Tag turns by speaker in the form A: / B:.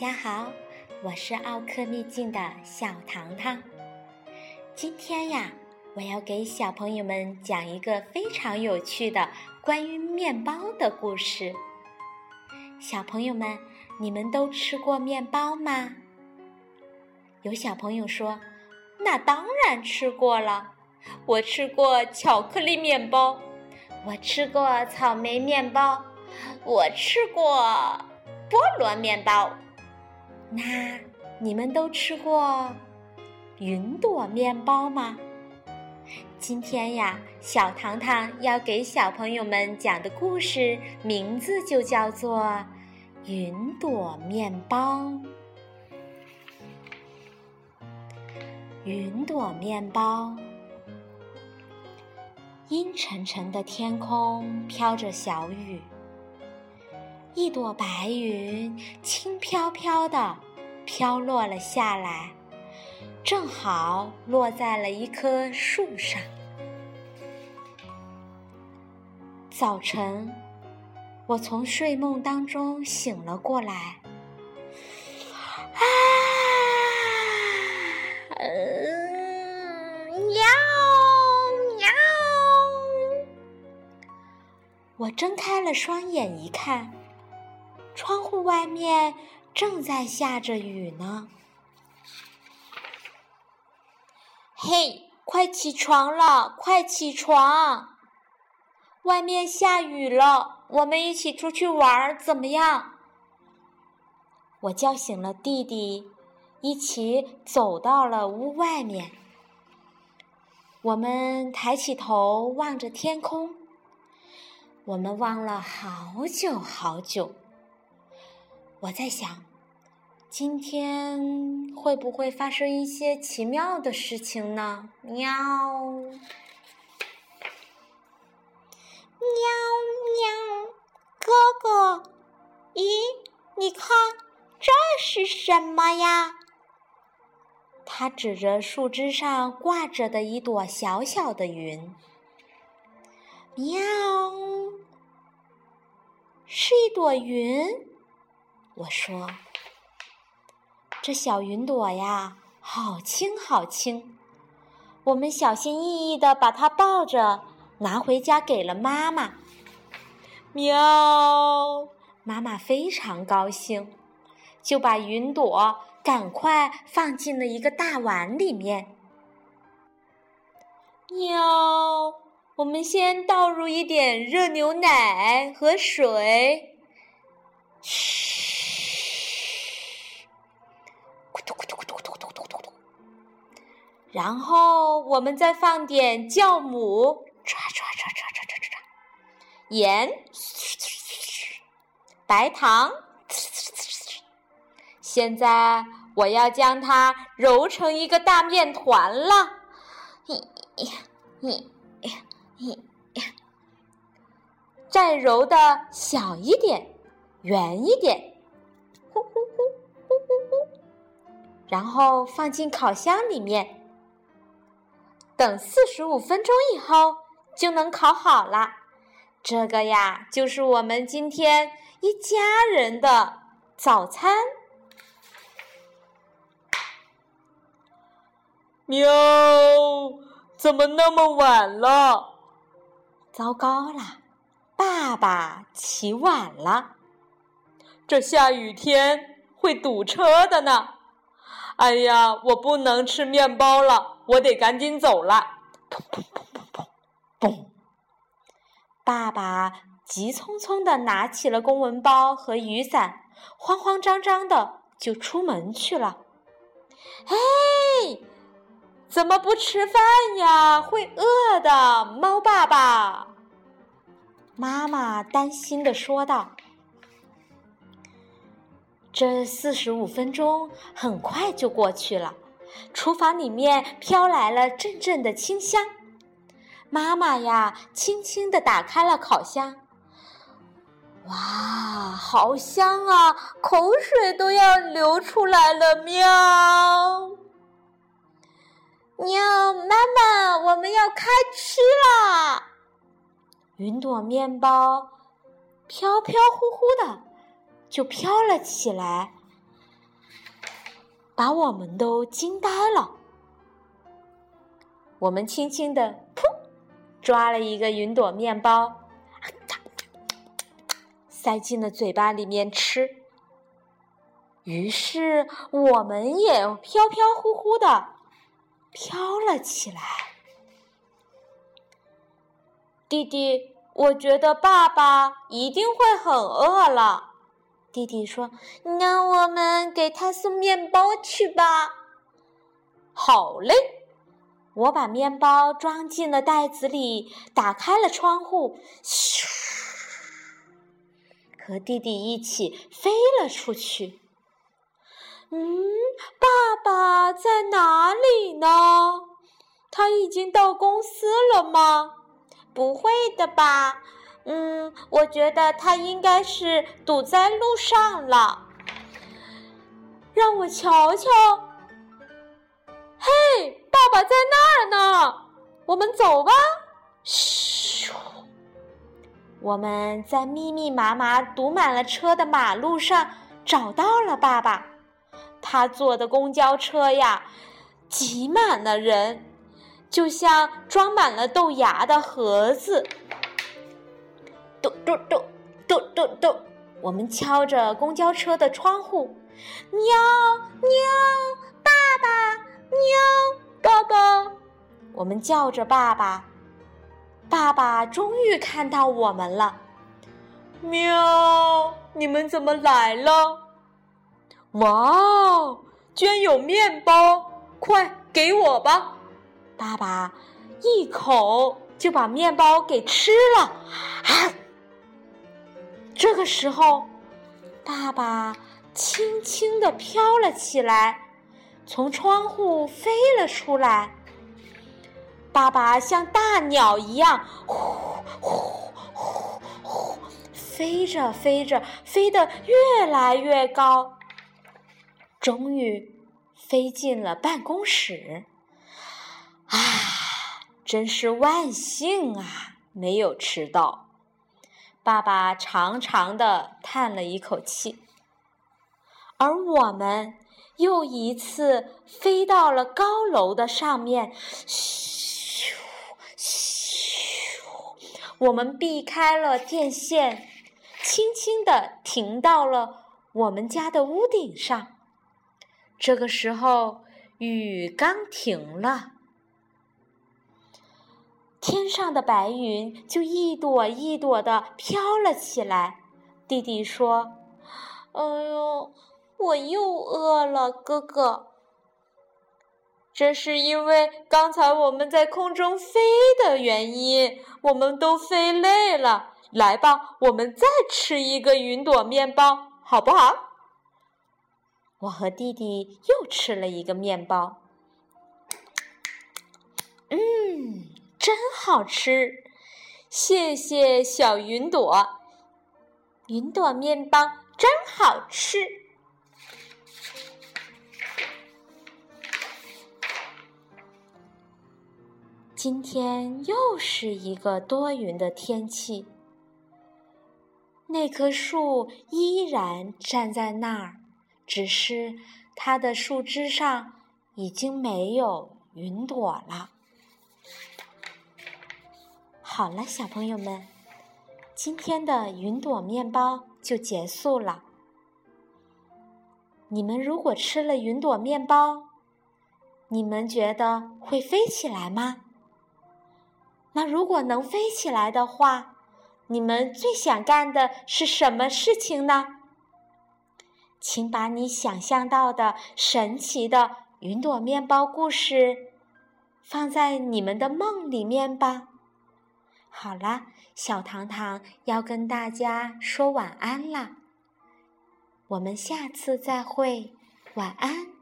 A: 大家好，我是奥克秘境的小糖糖。今天呀，我要给小朋友们讲一个非常有趣的关于面包的故事。小朋友们，你们都吃过面包吗？有小朋友说：“那当然吃过了，我吃过巧克力面包，我吃过草莓面包，我吃过菠萝面包。”那你们都吃过云朵面包吗？今天呀，小糖糖要给小朋友们讲的故事名字就叫做《云朵面包》。云朵面包，阴沉沉的天空飘着小雨。一朵白云轻飘飘的飘落了下来，正好落在了一棵树上。早晨，我从睡梦当中醒了过来，啊，喵喵！我睁开了双眼一看。窗户外面正在下着雨呢。嘿，快起床了！快起床！外面下雨了，我们一起出去玩怎么样？我叫醒了弟弟，一起走到了屋外面。我们抬起头望着天空，我们望了好久好久。我在想，今天会不会发生一些奇妙的事情呢？喵，喵喵，哥哥，咦，你看这是什么呀？他指着树枝上挂着的一朵小小的云。喵，是一朵云。我说：“这小云朵呀，好轻好轻。”我们小心翼翼的把它抱着，拿回家给了妈妈。喵！妈妈非常高兴，就把云朵赶快放进了一个大碗里面。喵！我们先倒入一点热牛奶和水。然后我们再放点酵母，唰唰唰唰唰唰唰唰，盐，白糖，现在我要将它揉成一个大面团了。再揉的小一点，圆一点，呼呼呼呼呼呼，然后放进烤箱里面。等四十五分钟以后就能烤好了。这个呀，就是我们今天一家人的早餐。喵，怎么那么晚了？糟糕了，爸爸起晚了。这下雨天会堵车的呢。哎呀，我不能吃面包了。我得赶紧走了！砰砰砰砰砰，嘣！爸爸急匆匆的拿起了公文包和雨伞，慌慌张张的就出门去了。嘿，怎么不吃饭呀？会饿的，猫爸爸！妈妈担心的说道。这四十五分钟很快就过去了。厨房里面飘来了阵阵的清香，妈妈呀，轻轻地打开了烤箱。哇，好香啊，口水都要流出来了！喵，喵，妈妈，我们要开吃啦！云朵面包飘飘忽忽的就飘了起来。把我们都惊呆了。我们轻轻的噗，抓了一个云朵面包，塞进了嘴巴里面吃。于是我们也飘飘忽忽的飘了起来。弟弟，我觉得爸爸一定会很饿了。弟弟说：“那我们给他送面包去吧。”好嘞，我把面包装进了袋子里，打开了窗户，咻，和弟弟一起飞了出去。嗯，爸爸在哪里呢？他已经到公司了吗？不会的吧。嗯，我觉得他应该是堵在路上了。让我瞧瞧。嘿，爸爸在那儿呢，我们走吧。咻！我们在密密麻麻堵满了车的马路上找到了爸爸。他坐的公交车呀，挤满了人，就像装满了豆芽的盒子。嘟嘟嘟嘟嘟嘟，我们敲着公交车的窗户，喵喵，爸爸，喵爸爸，我们叫着爸爸，爸爸终于看到我们了，喵，你们怎么来了？哇，居然有面包，快给我吧！爸爸一口就把面包给吃了，啊！这时候，爸爸轻轻地飘了起来，从窗户飞了出来。爸爸像大鸟一样，呼呼呼呼，飞着飞着，飞得越来越高，终于飞进了办公室。啊，真是万幸啊，没有迟到。爸爸长长的叹了一口气，而我们又一次飞到了高楼的上面，咻咻，我们避开了电线，轻轻的停到了我们家的屋顶上。这个时候，雨刚停了。天上的白云就一朵一朵的飘了起来。弟弟说：“哎呦，我又饿了，哥哥。这是因为刚才我们在空中飞的原因，我们都飞累了。来吧，我们再吃一个云朵面包，好不好？”我和弟弟又吃了一个面包。嗯。真好吃，谢谢小云朵。云朵面包真好吃。今天又是一个多云的天气，那棵树依然站在那儿，只是它的树枝上已经没有云朵了。好了，小朋友们，今天的云朵面包就结束了。你们如果吃了云朵面包，你们觉得会飞起来吗？那如果能飞起来的话，你们最想干的是什么事情呢？请把你想象到的神奇的云朵面包故事放在你们的梦里面吧。好了，小糖糖要跟大家说晚安啦。我们下次再会，晚安。